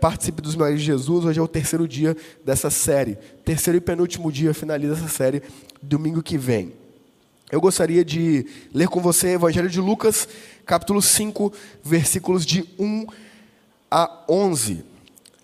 Participe dos Milagres de Jesus. Hoje é o terceiro dia dessa série. Terceiro e penúltimo dia, finaliza essa série domingo que vem. Eu gostaria de ler com você Evangelho de Lucas, capítulo 5, versículos de 1 a 11.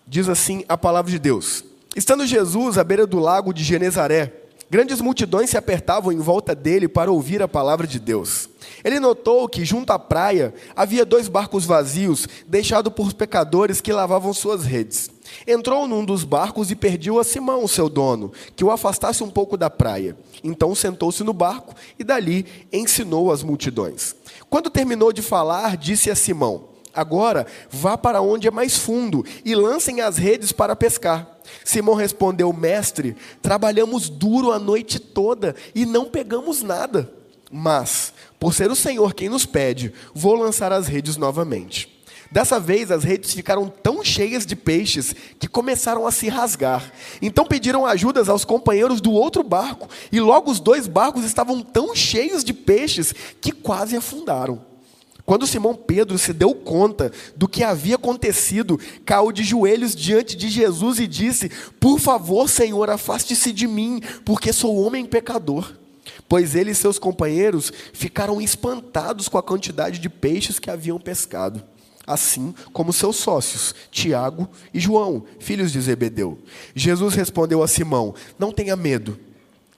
Diz assim a palavra de Deus: Estando Jesus à beira do lago de Genezaré, Grandes multidões se apertavam em volta dele para ouvir a palavra de Deus. Ele notou que, junto à praia, havia dois barcos vazios, deixados por pecadores que lavavam suas redes. Entrou num dos barcos e pediu a Simão, seu dono, que o afastasse um pouco da praia. Então sentou-se no barco e dali ensinou as multidões. Quando terminou de falar, disse a Simão: Agora vá para onde é mais fundo e lancem as redes para pescar. Simão respondeu: Mestre, trabalhamos duro a noite toda e não pegamos nada. Mas, por ser o Senhor quem nos pede, vou lançar as redes novamente. Dessa vez as redes ficaram tão cheias de peixes que começaram a se rasgar. Então pediram ajudas aos companheiros do outro barco, e logo os dois barcos estavam tão cheios de peixes que quase afundaram. Quando Simão Pedro se deu conta do que havia acontecido, caiu de joelhos diante de Jesus e disse: Por favor, Senhor, afaste-se de mim, porque sou homem pecador. Pois ele e seus companheiros ficaram espantados com a quantidade de peixes que haviam pescado, assim como seus sócios, Tiago e João, filhos de Zebedeu. Jesus respondeu a Simão: Não tenha medo,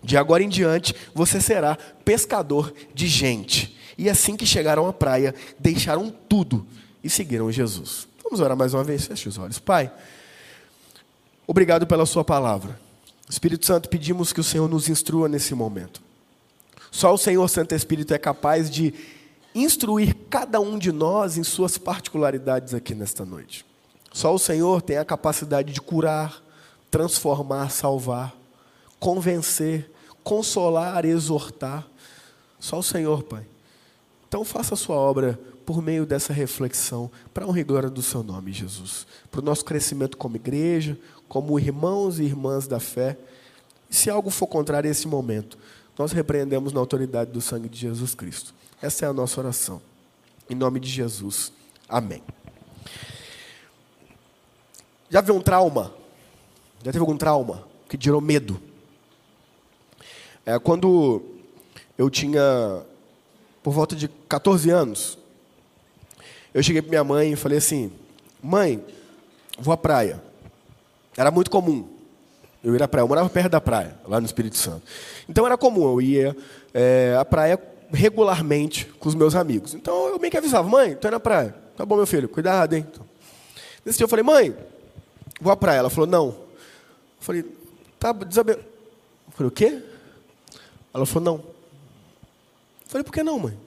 de agora em diante você será pescador de gente. E assim que chegaram à praia, deixaram tudo e seguiram Jesus. Vamos orar mais uma vez, feche os olhos. Pai, obrigado pela Sua palavra. Espírito Santo, pedimos que o Senhor nos instrua nesse momento. Só o Senhor Santo Espírito é capaz de instruir cada um de nós em suas particularidades aqui nesta noite. Só o Senhor tem a capacidade de curar, transformar, salvar, convencer, consolar, exortar. Só o Senhor, Pai. Então faça a sua obra por meio dessa reflexão, para a honra e glória do seu nome, Jesus. Para o nosso crescimento como igreja, como irmãos e irmãs da fé. E se algo for contrário a esse momento, nós repreendemos na autoridade do sangue de Jesus Cristo. Essa é a nossa oração. Em nome de Jesus. Amém. Já viu um trauma? Já teve algum trauma que gerou medo? É, quando eu tinha por volta de 14 anos, eu cheguei para minha mãe e falei assim: Mãe, vou à praia. Era muito comum eu ir à praia. Eu morava perto da praia, lá no Espírito Santo. Então era comum, eu ia é, à praia regularmente com os meus amigos. Então eu meio que avisava: Mãe, estou indo à praia. Tá bom, meu filho, cuidado, hein? Nesse dia eu falei: Mãe, vou à praia. Ela falou: Não. Eu falei: Tá, desabe... Eu falei: O quê? Ela falou: Não. Falei, por que não, mãe?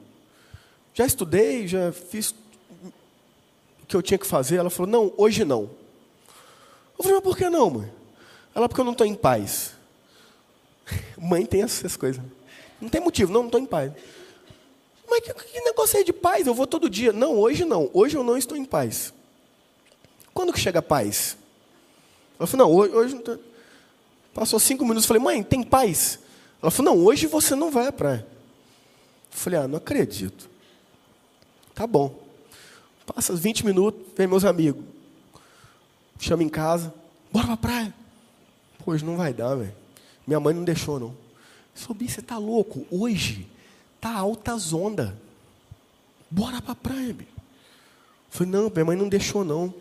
Já estudei, já fiz o que eu tinha que fazer. Ela falou, não, hoje não. Eu falei, mas por que não, mãe? Ela, porque eu não estou em paz. Mãe tem essas coisas. Não tem motivo, não, não estou em paz. Mas que, que negócio é de paz? Eu vou todo dia. Não, hoje não. Hoje eu não estou em paz. Quando que chega a paz? Ela falou, não, hoje, hoje não tô... Passou cinco minutos, falei, mãe, tem paz? Ela falou, não, hoje você não vai à praia. Falei, ah, não acredito. Tá bom. Passa 20 minutos, vem meus amigos. Chama em casa. Bora pra praia. Hoje não vai dar, velho. Minha mãe não deixou, não. Sobi, você tá louco? Hoje tá altas ondas. Bora pra praia, bicho. Falei, não, minha mãe não deixou, não.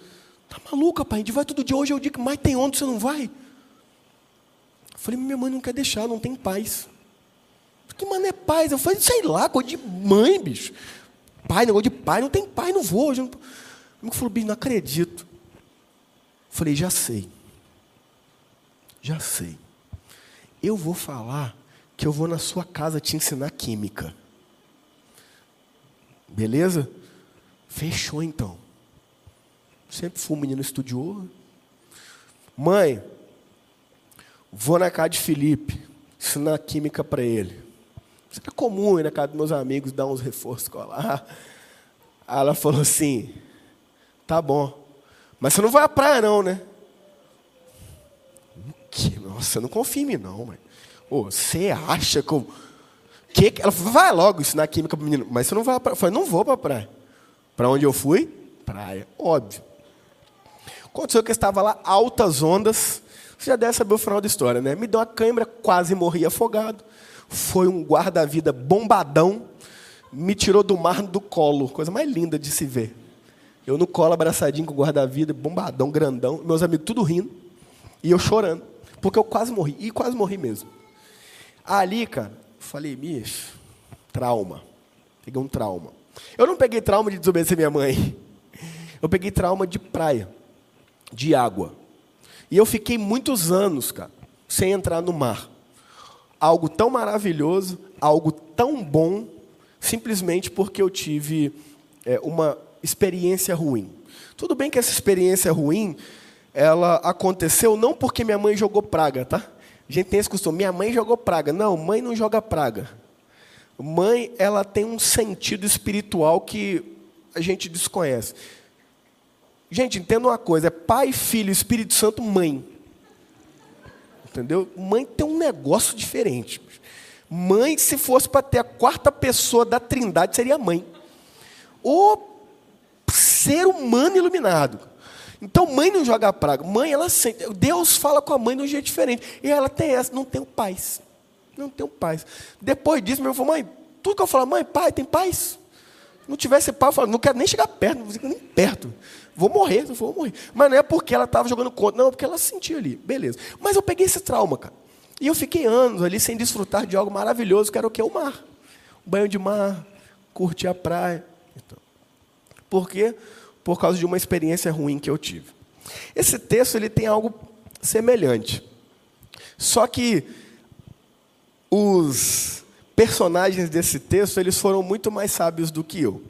Tá maluca, pai? A gente vai todo dia. Hoje é o dia que mais tem onda, você não vai? Falei, minha mãe não quer deixar, não tem paz. Que mano é paz? Eu falei, sei lá, coisa de mãe, bicho. Pai, negócio de pai, não tem pai, não vou. Hoje. O falou, bicho, não acredito. Falei, já sei. Já sei. Eu vou falar que eu vou na sua casa te ensinar química. Beleza? Fechou então. Sempre fui um menino estudioso. Mãe, vou na casa de Felipe, ensinar química para ele. Isso é comum ir na casa dos meus amigos dar uns reforços escolar. Aí ela falou assim: tá bom, mas você não vai à praia, não, né? Que? Nossa, não confio em mim, não, mãe. Ô, você acha que eu. Que... Ela falou: vai logo ensinar química para menino, mas você não vai à praia. Eu falei: não vou para a praia. Para onde eu fui? Praia, óbvio. Aconteceu que eu estava lá, altas ondas. Você já deve saber o final da história, né? Me deu uma câimbra, quase morri afogado. Foi um guarda-vida bombadão, me tirou do mar do colo, coisa mais linda de se ver. Eu no colo, abraçadinho com o guarda-vida, bombadão, grandão, meus amigos tudo rindo, e eu chorando, porque eu quase morri, e quase morri mesmo. Ali, cara, falei, bicho, trauma. Peguei um trauma. Eu não peguei trauma de desobedecer minha mãe. Eu peguei trauma de praia, de água. E eu fiquei muitos anos, cara, sem entrar no mar. Algo tão maravilhoso, algo tão bom, simplesmente porque eu tive é, uma experiência ruim. Tudo bem que essa experiência ruim, ela aconteceu não porque minha mãe jogou praga, tá? A gente tem esse costume, minha mãe jogou praga. Não, mãe não joga praga. Mãe, ela tem um sentido espiritual que a gente desconhece. Gente, entenda uma coisa: é Pai, Filho, Espírito Santo, mãe. Entendeu? Mãe tem um negócio diferente. Mãe, se fosse para ter a quarta pessoa da trindade, seria mãe. O ser humano iluminado. Então, mãe não joga praga. Mãe, ela sente. Deus fala com a mãe de um jeito diferente. E ela tem essa, não tem paz. Não tem paz. Depois disso, meu irmão falou, mãe, tudo que eu falo, mãe, pai, tem paz? Não tivesse paz, eu falo, não quero nem chegar perto, não nem perto. Vou morrer, vou morrer. Mas não é porque ela estava jogando contra, não, é porque ela sentia ali. Beleza. Mas eu peguei esse trauma, cara. E eu fiquei anos ali sem desfrutar de algo maravilhoso, que era o que? O mar. O banho de mar, curtir a praia. Então. Por quê? Por causa de uma experiência ruim que eu tive. Esse texto ele tem algo semelhante. Só que os personagens desse texto, eles foram muito mais sábios do que eu.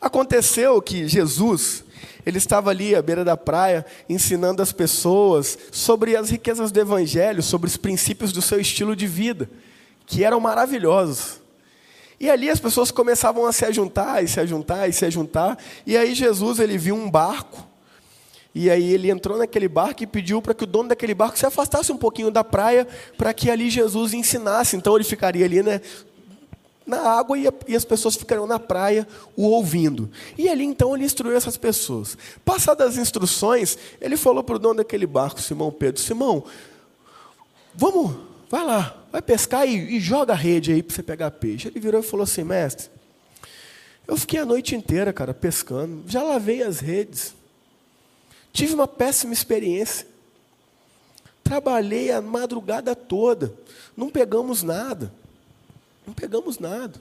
Aconteceu que Jesus, ele estava ali à beira da praia, ensinando as pessoas sobre as riquezas do evangelho, sobre os princípios do seu estilo de vida, que eram maravilhosos. E ali as pessoas começavam a se ajuntar, e se ajuntar, e se ajuntar, e aí Jesus, ele viu um barco, e aí ele entrou naquele barco e pediu para que o dono daquele barco se afastasse um pouquinho da praia, para que ali Jesus ensinasse. Então ele ficaria ali, né, na água e, e, as pessoas ficariam na praia o ouvindo. E ali então ele instruiu essas pessoas. Passadas as instruções, ele falou para o dono daquele barco, Simão Pedro: Simão, vamos, vai lá, vai pescar e, e joga a rede aí para você pegar peixe. Ele virou e falou assim: Mestre, eu fiquei a noite inteira, cara, pescando, já lavei as redes. Tive uma péssima experiência. Trabalhei a madrugada toda, não pegamos nada. Não pegamos nada.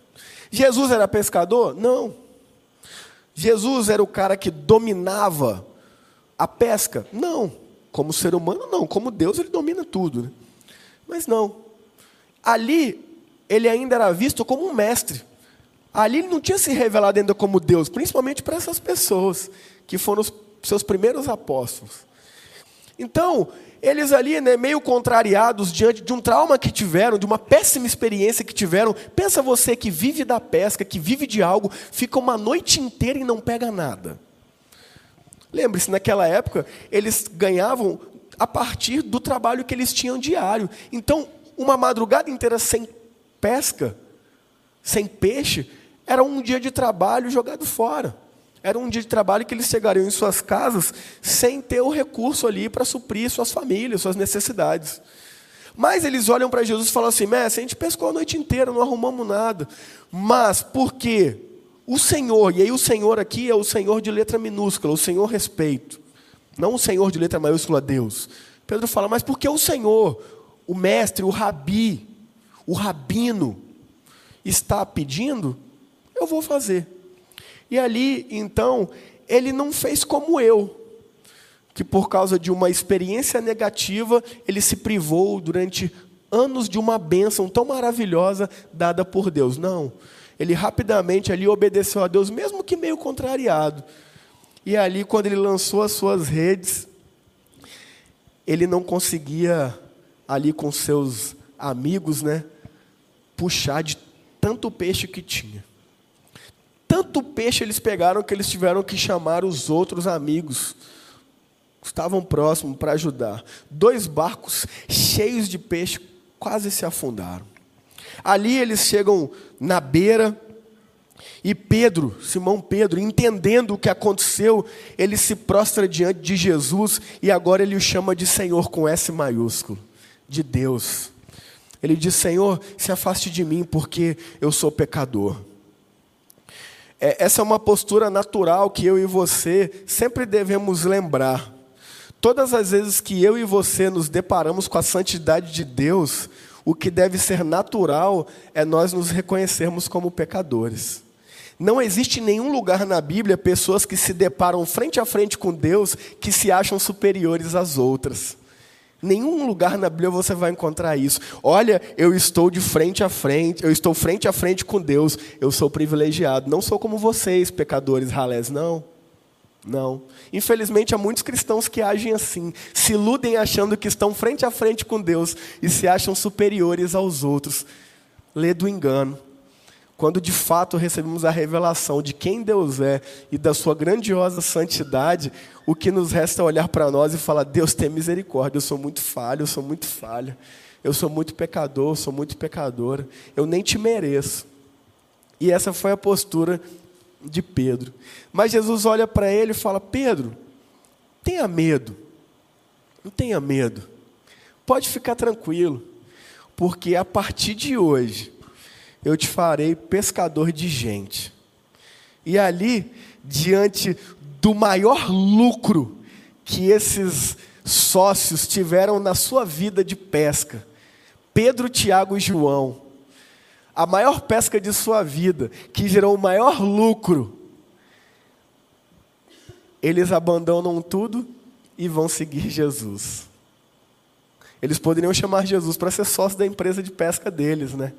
Jesus era pescador? Não. Jesus era o cara que dominava a pesca? Não. Como ser humano, não. Como Deus, ele domina tudo. Né? Mas não. Ali, ele ainda era visto como um mestre. Ali ele não tinha se revelado ainda como Deus, principalmente para essas pessoas que foram os seus primeiros apóstolos. Então, eles ali, né, meio contrariados diante de um trauma que tiveram, de uma péssima experiência que tiveram. Pensa você que vive da pesca, que vive de algo, fica uma noite inteira e não pega nada. Lembre-se, naquela época, eles ganhavam a partir do trabalho que eles tinham diário. Então, uma madrugada inteira sem pesca, sem peixe, era um dia de trabalho jogado fora. Era um dia de trabalho que eles chegariam em suas casas sem ter o recurso ali para suprir suas famílias, suas necessidades. Mas eles olham para Jesus e falam assim: Mestre, a gente pescou a noite inteira, não arrumamos nada. Mas por quê? O Senhor, e aí o Senhor aqui é o Senhor de letra minúscula, o Senhor respeito. Não o Senhor de letra maiúscula, Deus. Pedro fala, mas porque o Senhor, o mestre, o rabi, o rabino, está pedindo, eu vou fazer. E ali, então, ele não fez como eu, que por causa de uma experiência negativa, ele se privou durante anos de uma bênção tão maravilhosa dada por Deus. Não. Ele rapidamente ali obedeceu a Deus, mesmo que meio contrariado. E ali, quando ele lançou as suas redes, ele não conseguia, ali com seus amigos, né, puxar de tanto peixe que tinha. Tanto peixe eles pegaram que eles tiveram que chamar os outros amigos estavam próximos para ajudar. Dois barcos cheios de peixe quase se afundaram. Ali eles chegam na beira E Pedro, Simão Pedro, entendendo o que aconteceu, ele se prostra diante de Jesus e agora ele o chama de Senhor com S maiúsculo, de Deus. Ele diz: Senhor, se afaste de mim, porque eu sou pecador. É, essa é uma postura natural que eu e você sempre devemos lembrar. Todas as vezes que eu e você nos deparamos com a santidade de Deus, o que deve ser natural é nós nos reconhecermos como pecadores. Não existe em nenhum lugar na Bíblia pessoas que se deparam frente a frente com Deus que se acham superiores às outras. Nenhum lugar na Bíblia você vai encontrar isso. Olha, eu estou de frente a frente, eu estou frente a frente com Deus, eu sou privilegiado. Não sou como vocês, pecadores ralés, não. Não. Infelizmente, há muitos cristãos que agem assim, se iludem achando que estão frente a frente com Deus e se acham superiores aos outros. Lê do engano. Quando de fato recebemos a revelação de quem Deus é e da sua grandiosa santidade, o que nos resta é olhar para nós e falar: Deus tem misericórdia, eu sou muito falho, eu sou muito falha, eu sou muito pecador, eu sou muito pecadora, eu nem te mereço. E essa foi a postura de Pedro. Mas Jesus olha para ele e fala: Pedro, tenha medo, não tenha medo, pode ficar tranquilo, porque a partir de hoje, eu te farei pescador de gente. E ali, diante do maior lucro que esses sócios tiveram na sua vida de pesca, Pedro, Tiago e João, a maior pesca de sua vida, que gerou o maior lucro, eles abandonam tudo e vão seguir Jesus. Eles poderiam chamar Jesus para ser sócio da empresa de pesca deles, né?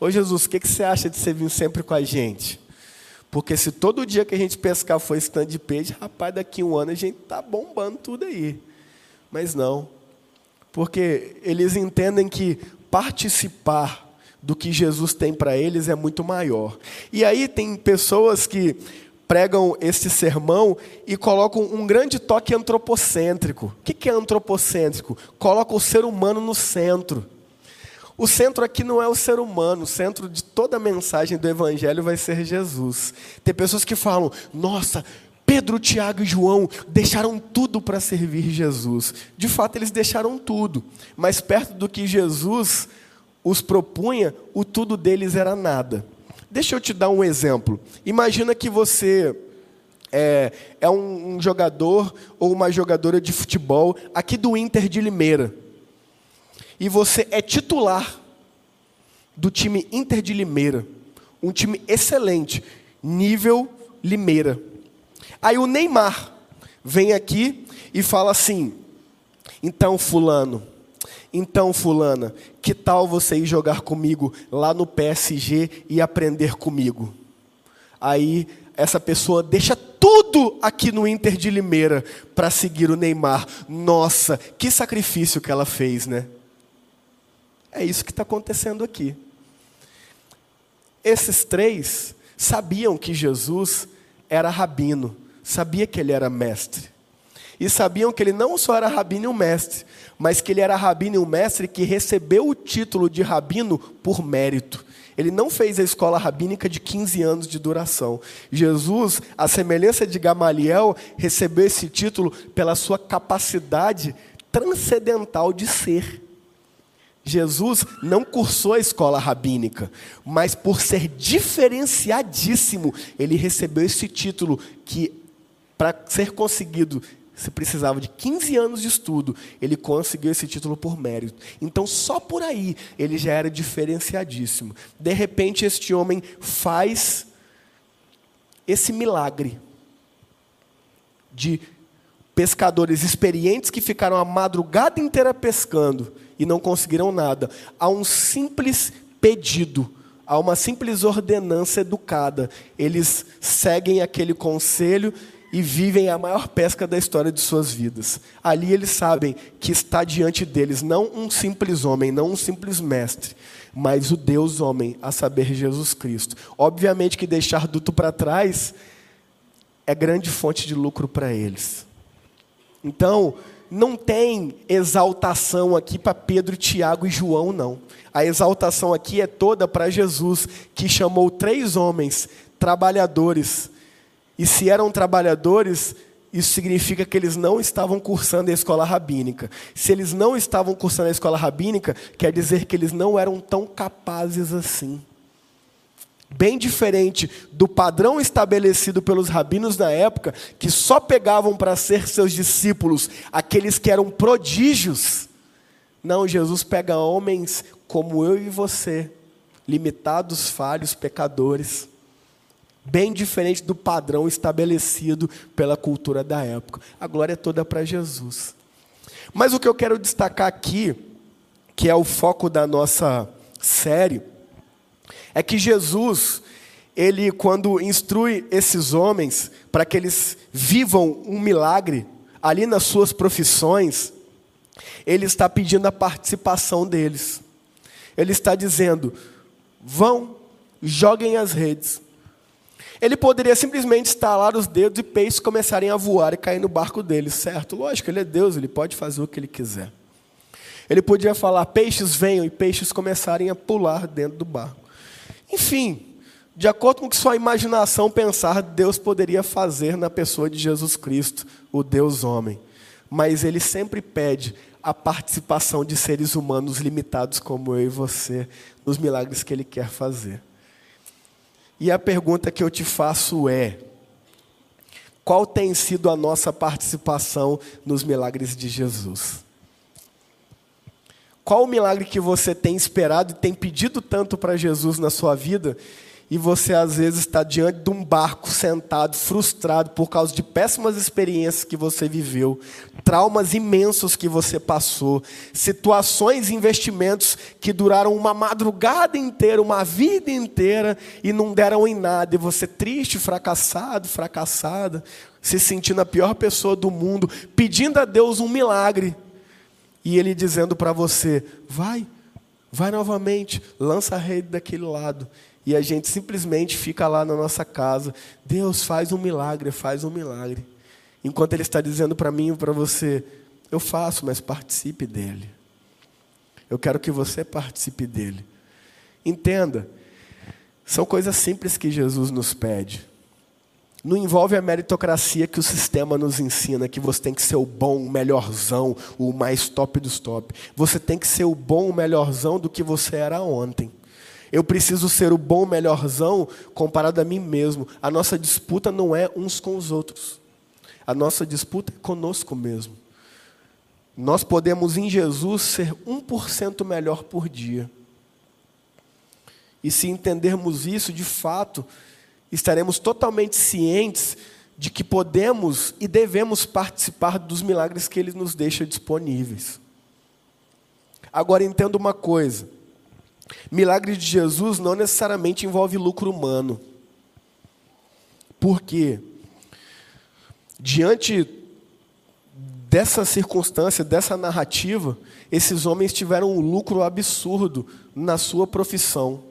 Ô Jesus, o que, que você acha de você vir sempre com a gente? Porque se todo dia que a gente pescar for stand de peixe, rapaz, daqui um ano a gente está bombando tudo aí. Mas não. Porque eles entendem que participar do que Jesus tem para eles é muito maior. E aí tem pessoas que pregam esse sermão e colocam um grande toque antropocêntrico. O que é antropocêntrico? Coloca o ser humano no centro. O centro aqui não é o ser humano, o centro de toda a mensagem do Evangelho vai ser Jesus. Tem pessoas que falam, nossa, Pedro, Tiago e João deixaram tudo para servir Jesus. De fato, eles deixaram tudo, mas perto do que Jesus os propunha, o tudo deles era nada. Deixa eu te dar um exemplo. Imagina que você é, é um, um jogador ou uma jogadora de futebol aqui do Inter de Limeira e você é titular do time Inter de Limeira, um time excelente, nível Limeira. Aí o Neymar vem aqui e fala assim: então, Fulano, então, Fulana, que tal você ir jogar comigo lá no PSG e aprender comigo? Aí essa pessoa deixa tudo aqui no Inter de Limeira para seguir o Neymar. Nossa, que sacrifício que ela fez, né? É isso que está acontecendo aqui. Esses três sabiam que Jesus era rabino, sabia que ele era mestre. E sabiam que ele não só era rabino e um mestre, mas que ele era rabino e um mestre que recebeu o título de rabino por mérito. Ele não fez a escola rabínica de 15 anos de duração. Jesus, à semelhança de Gamaliel, recebeu esse título pela sua capacidade transcendental de ser. Jesus não cursou a escola rabínica, mas por ser diferenciadíssimo, ele recebeu esse título que, para ser conseguido, se precisava de 15 anos de estudo, ele conseguiu esse título por mérito. Então, só por aí, ele já era diferenciadíssimo. De repente, este homem faz esse milagre de pescadores experientes que ficaram a madrugada inteira pescando e não conseguiram nada. Há um simples pedido, há uma simples ordenança educada. Eles seguem aquele conselho e vivem a maior pesca da história de suas vidas. Ali eles sabem que está diante deles não um simples homem, não um simples mestre, mas o Deus homem, a saber, Jesus Cristo. Obviamente que deixar duto para trás é grande fonte de lucro para eles. Então, não tem exaltação aqui para Pedro, Tiago e João, não. A exaltação aqui é toda para Jesus, que chamou três homens, trabalhadores. E se eram trabalhadores, isso significa que eles não estavam cursando a escola rabínica. Se eles não estavam cursando a escola rabínica, quer dizer que eles não eram tão capazes assim. Bem diferente do padrão estabelecido pelos rabinos na época, que só pegavam para ser seus discípulos aqueles que eram prodígios. Não, Jesus pega homens como eu e você, limitados, falhos, pecadores bem diferente do padrão estabelecido pela cultura da época. A glória é toda para Jesus. Mas o que eu quero destacar aqui, que é o foco da nossa série, é que Jesus, ele quando instrui esses homens para que eles vivam um milagre ali nas suas profissões, ele está pedindo a participação deles. Ele está dizendo: vão, joguem as redes. Ele poderia simplesmente estalar os dedos e peixes começarem a voar e cair no barco dele, certo? Lógico, ele é Deus, ele pode fazer o que ele quiser. Ele podia falar: peixes venham e peixes começarem a pular dentro do barco. Enfim, de acordo com o que sua imaginação pensar, Deus poderia fazer na pessoa de Jesus Cristo, o Deus homem. Mas ele sempre pede a participação de seres humanos limitados como eu e você nos milagres que ele quer fazer. E a pergunta que eu te faço é: qual tem sido a nossa participação nos milagres de Jesus? Qual o milagre que você tem esperado e tem pedido tanto para Jesus na sua vida? E você às vezes está diante de um barco sentado, frustrado por causa de péssimas experiências que você viveu, traumas imensos que você passou, situações e investimentos que duraram uma madrugada inteira, uma vida inteira e não deram em nada, e você triste, fracassado, fracassada, se sentindo a pior pessoa do mundo, pedindo a Deus um milagre, e Ele dizendo para você: vai, vai novamente, lança a rede daquele lado e a gente simplesmente fica lá na nossa casa. Deus faz um milagre, faz um milagre. Enquanto Ele está dizendo para mim e para você: eu faço, mas participe dele. Eu quero que você participe dele. Entenda, são coisas simples que Jesus nos pede. Não envolve a meritocracia que o sistema nos ensina, que você tem que ser o bom, o melhorzão, o mais top dos top. Você tem que ser o bom, o melhorzão do que você era ontem. Eu preciso ser o bom melhorzão comparado a mim mesmo. A nossa disputa não é uns com os outros. A nossa disputa é conosco mesmo. Nós podemos em Jesus ser 1% melhor por dia. E se entendermos isso, de fato, estaremos totalmente cientes de que podemos e devemos participar dos milagres que Ele nos deixa disponíveis. Agora entenda uma coisa: Milagre de Jesus não necessariamente envolve lucro humano. Por quê? Diante dessa circunstância, dessa narrativa, esses homens tiveram um lucro absurdo na sua profissão.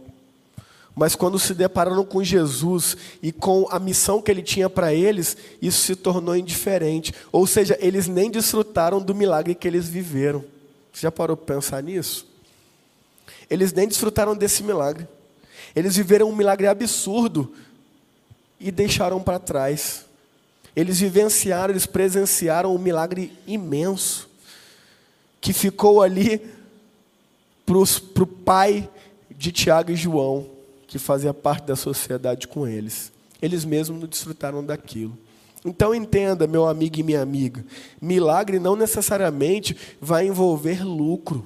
Mas quando se depararam com Jesus e com a missão que ele tinha para eles, isso se tornou indiferente. Ou seja, eles nem desfrutaram do milagre que eles viveram. Você já parou para pensar nisso? Eles nem desfrutaram desse milagre. Eles viveram um milagre absurdo e deixaram para trás. Eles vivenciaram, eles presenciaram um milagre imenso que ficou ali para o pai de Tiago e João, que fazia parte da sociedade com eles. Eles mesmos não desfrutaram daquilo. Então entenda, meu amigo e minha amiga, milagre não necessariamente vai envolver lucro.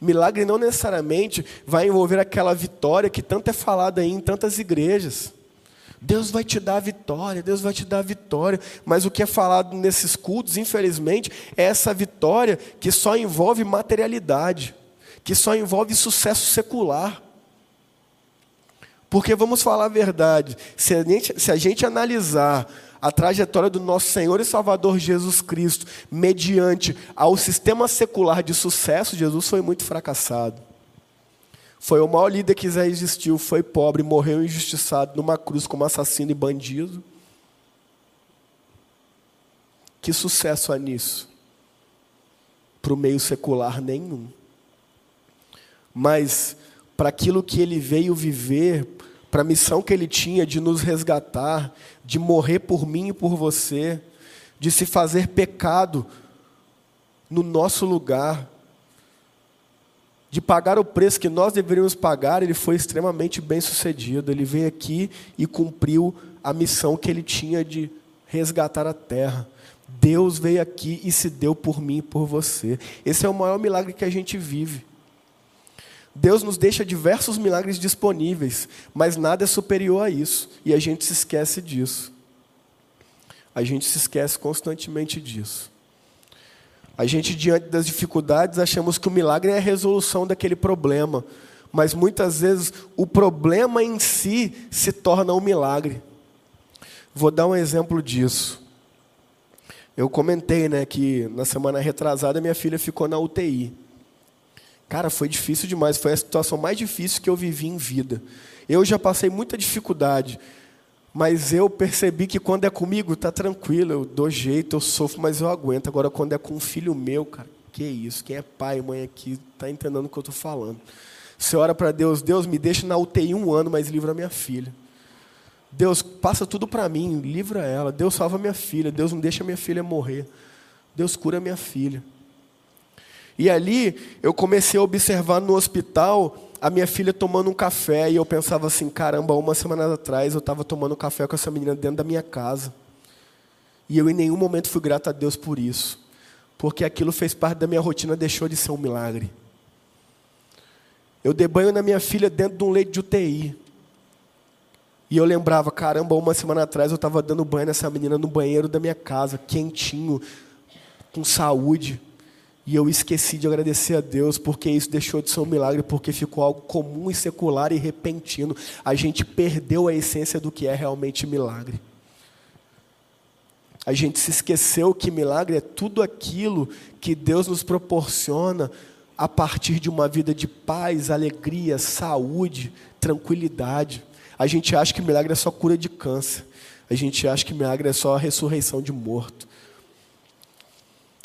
Milagre não necessariamente vai envolver aquela vitória que tanto é falada aí em tantas igrejas. Deus vai te dar a vitória, Deus vai te dar a vitória, mas o que é falado nesses cultos, infelizmente, é essa vitória que só envolve materialidade, que só envolve sucesso secular. Porque vamos falar a verdade, se a gente, se a gente analisar a trajetória do nosso Senhor e Salvador Jesus Cristo, mediante ao sistema secular de sucesso, Jesus foi muito fracassado. Foi o maior líder que já existiu, foi pobre, morreu injustiçado numa cruz como assassino e bandido. Que sucesso há nisso? Para o meio secular, nenhum. Mas para aquilo que ele veio viver, para a missão que ele tinha de nos resgatar, de morrer por mim e por você, de se fazer pecado no nosso lugar, de pagar o preço que nós deveríamos pagar, ele foi extremamente bem sucedido. Ele veio aqui e cumpriu a missão que ele tinha de resgatar a terra. Deus veio aqui e se deu por mim e por você. Esse é o maior milagre que a gente vive. Deus nos deixa diversos milagres disponíveis, mas nada é superior a isso, e a gente se esquece disso. A gente se esquece constantemente disso. A gente, diante das dificuldades, achamos que o milagre é a resolução daquele problema, mas muitas vezes o problema em si se torna um milagre. Vou dar um exemplo disso. Eu comentei né, que na semana retrasada minha filha ficou na UTI. Cara, foi difícil demais, foi a situação mais difícil que eu vivi em vida. Eu já passei muita dificuldade, mas eu percebi que quando é comigo, tá tranquilo, eu dou jeito, eu sofro, mas eu aguento. Agora, quando é com um filho meu, cara, que isso? Quem é pai e mãe aqui está entendendo o que eu estou falando. Você ora para Deus, Deus me deixa na UTI um ano, mas livra minha filha. Deus, passa tudo para mim, livra ela. Deus salva minha filha. Deus não deixa minha filha morrer. Deus cura minha filha. E ali eu comecei a observar no hospital a minha filha tomando um café e eu pensava assim, caramba, uma semana atrás eu estava tomando café com essa menina dentro da minha casa. E eu em nenhum momento fui grato a Deus por isso. Porque aquilo fez parte da minha rotina, deixou de ser um milagre. Eu dei banho na minha filha dentro de um leite de UTI. E eu lembrava, caramba, uma semana atrás eu estava dando banho nessa menina no banheiro da minha casa, quentinho, com saúde. E eu esqueci de agradecer a Deus, porque isso deixou de ser um milagre, porque ficou algo comum e secular e repentino. A gente perdeu a essência do que é realmente milagre. A gente se esqueceu que milagre é tudo aquilo que Deus nos proporciona a partir de uma vida de paz, alegria, saúde, tranquilidade. A gente acha que milagre é só cura de câncer. A gente acha que milagre é só a ressurreição de morto.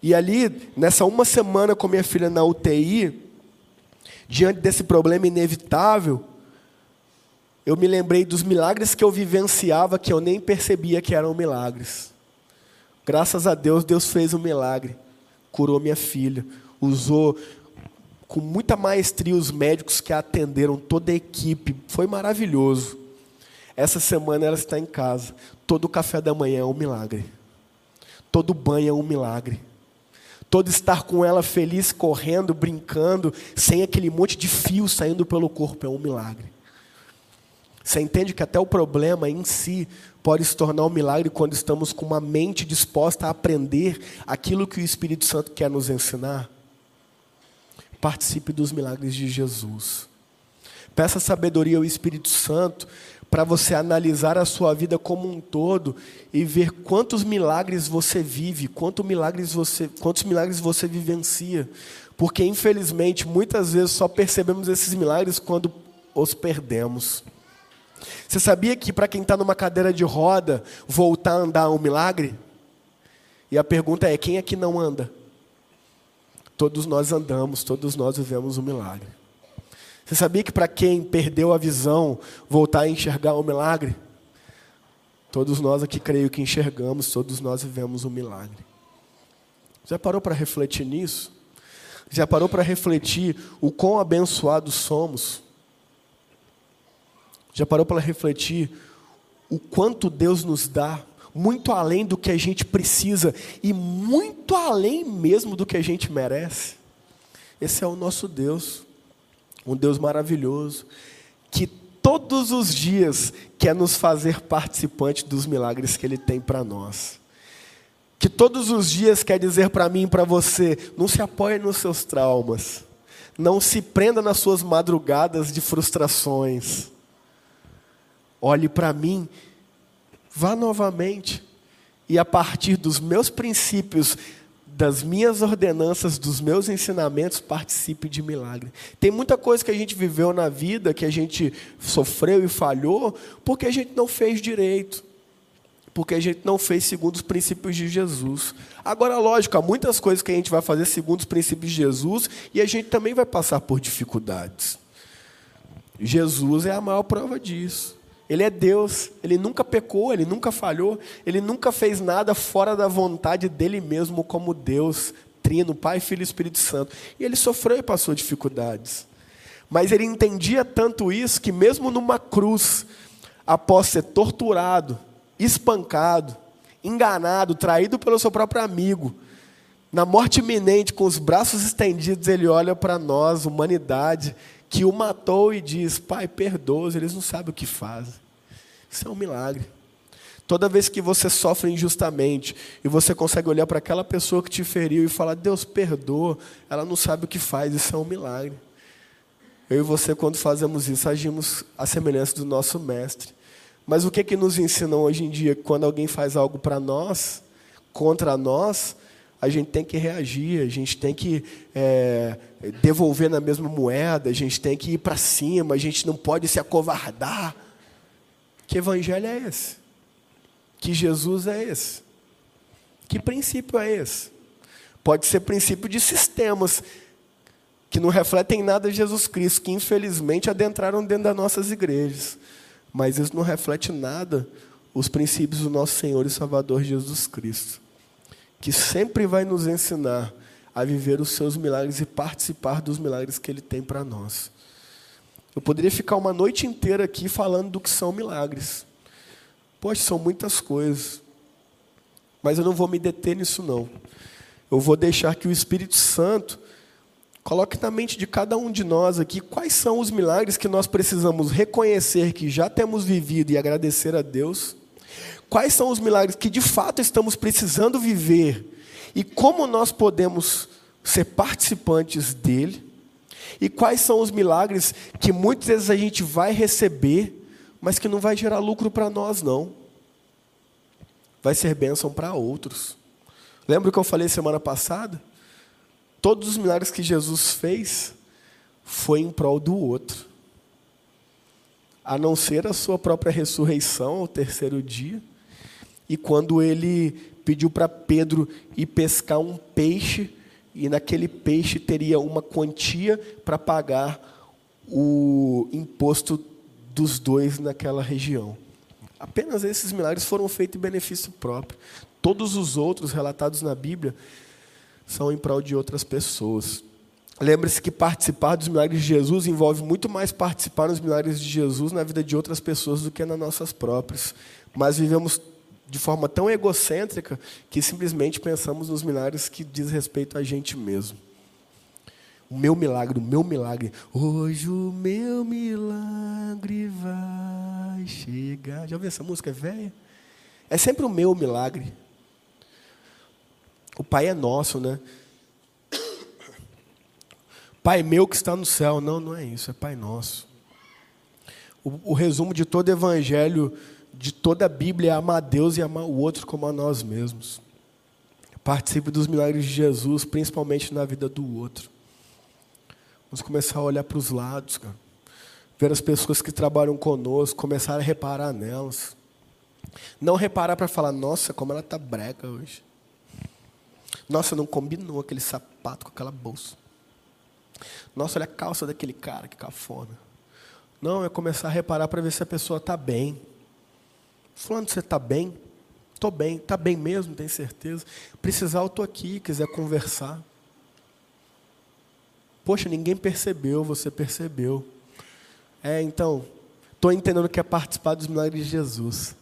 E ali, nessa uma semana com minha filha na UTI, diante desse problema inevitável, eu me lembrei dos milagres que eu vivenciava que eu nem percebia que eram milagres. Graças a Deus, Deus fez um milagre. Curou minha filha. Usou com muita maestria os médicos que a atenderam, toda a equipe. Foi maravilhoso. Essa semana ela está em casa. Todo café da manhã é um milagre. Todo banho é um milagre todo estar com ela feliz, correndo, brincando, sem aquele monte de fio saindo pelo corpo, é um milagre. Você entende que até o problema em si pode se tornar um milagre quando estamos com uma mente disposta a aprender aquilo que o Espírito Santo quer nos ensinar? Participe dos milagres de Jesus. Peça sabedoria ao Espírito Santo para você analisar a sua vida como um todo e ver quantos milagres você vive, quantos milagres você, quantos milagres você vivencia. Porque, infelizmente, muitas vezes só percebemos esses milagres quando os perdemos. Você sabia que para quem está numa cadeira de roda, voltar a andar é um milagre? E a pergunta é: quem é que não anda? Todos nós andamos, todos nós vivemos um milagre. Você sabia que para quem perdeu a visão, voltar a enxergar um milagre? Todos nós aqui creio que enxergamos, todos nós vivemos um milagre. Já parou para refletir nisso? Já parou para refletir o quão abençoados somos? Já parou para refletir o quanto Deus nos dá, muito além do que a gente precisa e muito além mesmo do que a gente merece? Esse é o nosso Deus um Deus maravilhoso, que todos os dias quer nos fazer participante dos milagres que Ele tem para nós. Que todos os dias quer dizer para mim e para você: não se apoie nos seus traumas, não se prenda nas suas madrugadas de frustrações. Olhe para mim, vá novamente, e a partir dos meus princípios, das minhas ordenanças, dos meus ensinamentos, participe de milagre. Tem muita coisa que a gente viveu na vida, que a gente sofreu e falhou, porque a gente não fez direito. Porque a gente não fez segundo os princípios de Jesus. Agora, lógico, há muitas coisas que a gente vai fazer segundo os princípios de Jesus e a gente também vai passar por dificuldades. Jesus é a maior prova disso. Ele é Deus, ele nunca pecou, ele nunca falhou, ele nunca fez nada fora da vontade dele mesmo, como Deus, Trino, Pai, Filho e Espírito Santo. E ele sofreu e passou dificuldades. Mas ele entendia tanto isso que, mesmo numa cruz, após ser torturado, espancado, enganado, traído pelo seu próprio amigo, na morte iminente, com os braços estendidos, ele olha para nós, humanidade, que o matou e diz: Pai, perdoa, eles não sabem o que fazem. Isso é um milagre. Toda vez que você sofre injustamente e você consegue olhar para aquela pessoa que te feriu e falar: Deus, perdoa, ela não sabe o que faz, isso é um milagre. Eu e você, quando fazemos isso, agimos à semelhança do nosso Mestre. Mas o que, que nos ensinam hoje em dia? Quando alguém faz algo para nós, contra nós, a gente tem que reagir, a gente tem que é, devolver na mesma moeda, a gente tem que ir para cima, a gente não pode se acovardar. Que evangelho é esse? Que Jesus é esse? Que princípio é esse? Pode ser princípio de sistemas que não refletem nada Jesus Cristo, que infelizmente adentraram dentro das nossas igrejas. Mas isso não reflete nada os princípios do nosso Senhor e Salvador Jesus Cristo que sempre vai nos ensinar a viver os seus milagres e participar dos milagres que Ele tem para nós. Eu poderia ficar uma noite inteira aqui falando do que são milagres. Poxa, são muitas coisas. Mas eu não vou me deter nisso, não. Eu vou deixar que o Espírito Santo coloque na mente de cada um de nós aqui quais são os milagres que nós precisamos reconhecer que já temos vivido e agradecer a Deus quais são os milagres que de fato estamos precisando viver e como nós podemos ser participantes dele, e quais são os milagres que muitas vezes a gente vai receber, mas que não vai gerar lucro para nós, não. Vai ser bênção para outros. Lembra que eu falei semana passada? Todos os milagres que Jesus fez foi em prol do outro. A não ser a sua própria ressurreição ao terceiro dia e quando ele pediu para Pedro ir pescar um peixe, e naquele peixe teria uma quantia para pagar o imposto dos dois naquela região. Apenas esses milagres foram feitos em benefício próprio. Todos os outros relatados na Bíblia são em prol de outras pessoas. Lembre-se que participar dos milagres de Jesus envolve muito mais participar dos milagres de Jesus na vida de outras pessoas do que nas nossas próprias. Mas vivemos de forma tão egocêntrica que simplesmente pensamos nos milagres que diz respeito a gente mesmo. O meu milagre, o meu milagre. Hoje o meu milagre vai chegar. Já ouviu essa música? É velha? É sempre o meu milagre. O Pai é nosso, né? Pai meu que está no céu. Não, não é isso, é Pai nosso. O, o resumo de todo evangelho de toda a Bíblia é amar a Deus e amar o outro como a nós mesmos. Participe dos milagres de Jesus, principalmente na vida do outro. Vamos começar a olhar para os lados, cara. Ver as pessoas que trabalham conosco, começar a reparar nelas. Não reparar para falar, nossa, como ela está brega hoje. Nossa, não combinou aquele sapato com aquela bolsa. Nossa, olha a calça daquele cara, que cafona. Não, é começar a reparar para ver se a pessoa está bem. Fulano, você está bem? Estou bem. Está bem mesmo, tem certeza? Precisar, eu estou aqui, quiser conversar. Poxa, ninguém percebeu, você percebeu. É, então, estou entendendo que é participar dos milagres de Jesus.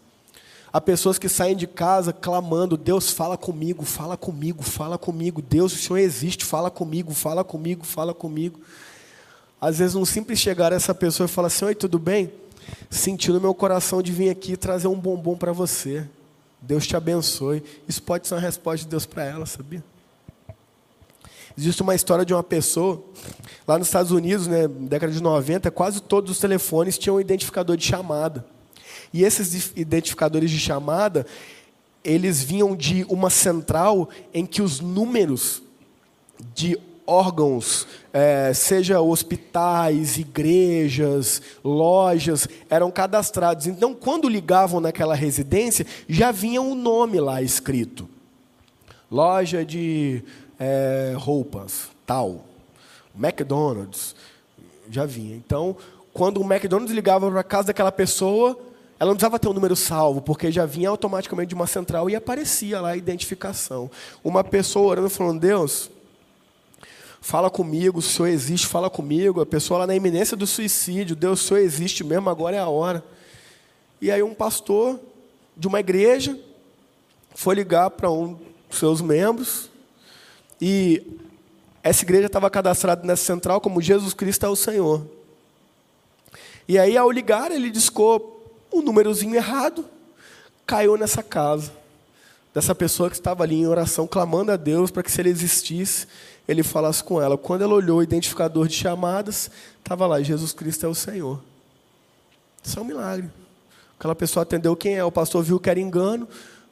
Há pessoas que saem de casa clamando: Deus, fala comigo, fala comigo, fala comigo. Deus, o Senhor existe, fala comigo, fala comigo, fala comigo. Às vezes, um simples chegar a essa pessoa e falar assim: Oi, tudo bem? senti no meu coração de vir aqui trazer um bombom para você. Deus te abençoe. Isso pode ser uma resposta de Deus para ela, sabia? Existe uma história de uma pessoa, lá nos Estados Unidos, né, na década de 90, quase todos os telefones tinham um identificador de chamada. E esses identificadores de chamada, eles vinham de uma central em que os números de órgãos, é, seja hospitais, igrejas, lojas, eram cadastrados. Então, quando ligavam naquela residência, já vinha o um nome lá escrito. Loja de é, roupas, tal. McDonald's, já vinha. Então, quando o McDonald's ligava para a casa daquela pessoa, ela não precisava ter um número salvo, porque já vinha automaticamente de uma central e aparecia lá a identificação. Uma pessoa orando falando, Deus, fala comigo, o Senhor existe, fala comigo. A pessoa lá na iminência do suicídio, Deus, o Senhor existe mesmo, agora é a hora. E aí um pastor de uma igreja foi ligar para um dos seus membros e essa igreja estava cadastrada nessa central como Jesus Cristo é o Senhor. E aí, ao ligar, ele discou um númerozinho errado, caiu nessa casa, dessa pessoa que estava ali em oração, clamando a Deus para que, se ele existisse, ele falasse com ela. Quando ela olhou o identificador de chamadas, estava lá: Jesus Cristo é o Senhor. Isso é um milagre. Aquela pessoa atendeu quem é, o pastor viu que era engano,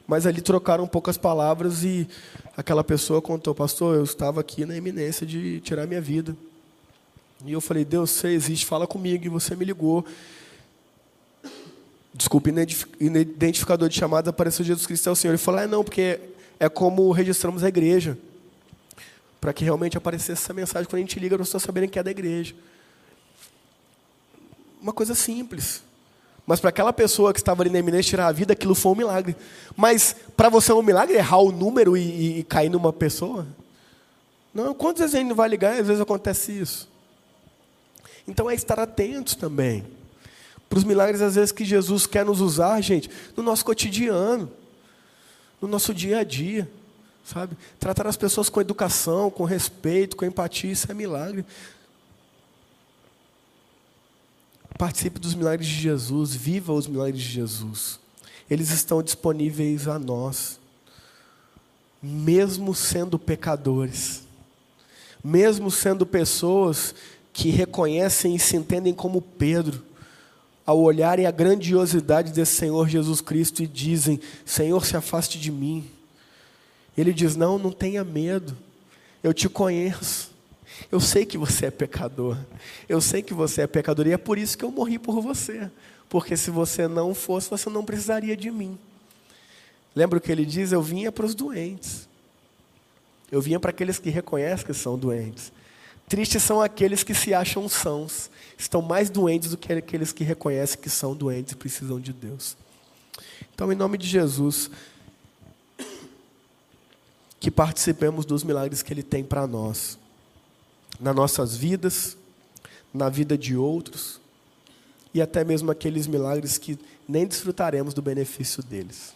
mas ali trocaram poucas palavras e aquela pessoa contou, pastor, eu estava aqui na iminência de tirar minha vida. E eu falei, Deus, você existe, fala comigo. E você me ligou. Desculpa, identificador de chamadas apareceu Jesus Cristo é o Senhor. Ele falou, é não, porque é como registramos a igreja. Para que realmente aparecesse essa mensagem quando a gente liga, nós estamos sabendo que é da igreja. Uma coisa simples. Mas para aquela pessoa que estava ali na iminência tirar a vida, aquilo foi um milagre. Mas para você é um milagre errar o número e, e, e cair numa pessoa? Não, quantas vezes a gente vai ligar e às vezes acontece isso? Então é estar atentos também. Para os milagres, às vezes, que Jesus quer nos usar, gente, no nosso cotidiano, no nosso dia a dia. Sabe? Tratar as pessoas com educação, com respeito, com empatia, isso é milagre. Participe dos milagres de Jesus, viva os milagres de Jesus. Eles estão disponíveis a nós, mesmo sendo pecadores, mesmo sendo pessoas que reconhecem e se entendem como Pedro, ao olharem a grandiosidade desse Senhor Jesus Cristo e dizem: Senhor, se afaste de mim. Ele diz: Não, não tenha medo, eu te conheço. Eu sei que você é pecador. Eu sei que você é pecador e é por isso que eu morri por você. Porque se você não fosse, você não precisaria de mim. Lembra o que ele diz? Eu vinha para os doentes. Eu vinha para aqueles que reconhecem que são doentes. Tristes são aqueles que se acham sãos. Estão mais doentes do que aqueles que reconhecem que são doentes e precisam de Deus. Então, em nome de Jesus, que participemos dos milagres que Ele tem para nós nas nossas vidas, na vida de outros e até mesmo aqueles milagres que nem desfrutaremos do benefício deles.